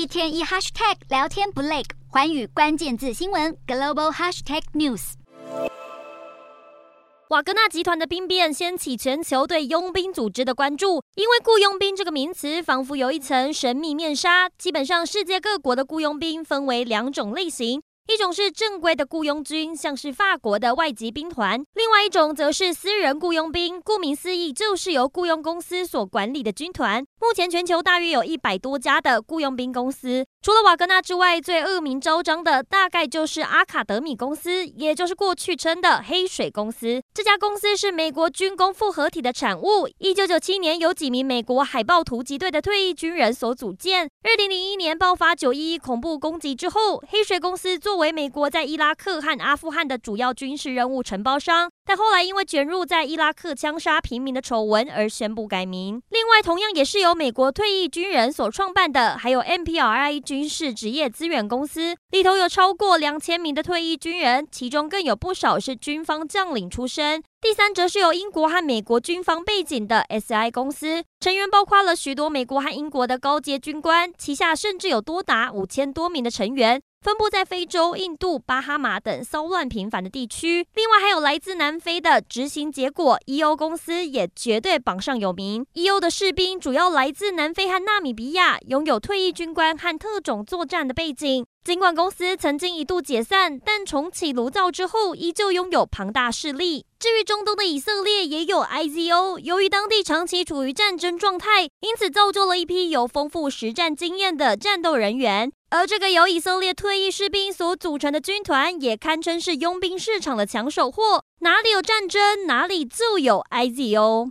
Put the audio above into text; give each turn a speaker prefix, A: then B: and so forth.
A: 一天一 hashtag 聊天不累，寰宇关键字新闻 global hashtag news。
B: 瓦格纳集团的兵变掀起全球对佣兵组织的关注，因为雇佣兵这个名词仿佛有一层神秘面纱。基本上，世界各国的雇佣兵分为两种类型。一种是正规的雇佣军，像是法国的外籍兵团；另外一种则是私人雇佣兵，顾名思义，就是由雇佣公司所管理的军团。目前全球大约有一百多家的雇佣兵公司。除了瓦格纳之外，最恶名昭彰的大概就是阿卡德米公司，也就是过去称的黑水公司。这家公司是美国军工复合体的产物。一九九七年，由几名美国海豹突击队的退役军人所组建。二零零一年爆发九一一恐怖攻击之后，黑水公司作为美国在伊拉克和阿富汗的主要军事任务承包商。但后来因为卷入在伊拉克枪杀平民的丑闻而宣布改名。另外，同样也是由美国退役军人所创办的，还有 MPRI 军事职业资源公司，里头有超过两千名的退役军人，其中更有不少是军方将领出身。第三则是由英国和美国军方背景的 SI 公司，成员包括了许多美国和英国的高阶军官，旗下甚至有多达五千多名的成员。分布在非洲、印度、巴哈马等骚乱频繁的地区，另外还有来自南非的执行结果 EO 公司也绝对榜上有名。EO 的士兵主要来自南非和纳米比亚，拥有退役军官和特种作战的背景。尽管公司曾经一度解散，但重启炉灶之后，依旧拥有庞大势力。至于中东的以色列，也有 IZO，由于当地长期处于战争状态，因此造就了一批有丰富实战经验的战斗人员。而这个由以色列退役士兵所组成的军团，也堪称是佣兵市场的抢手货。哪里有战争，哪里就有 IZO。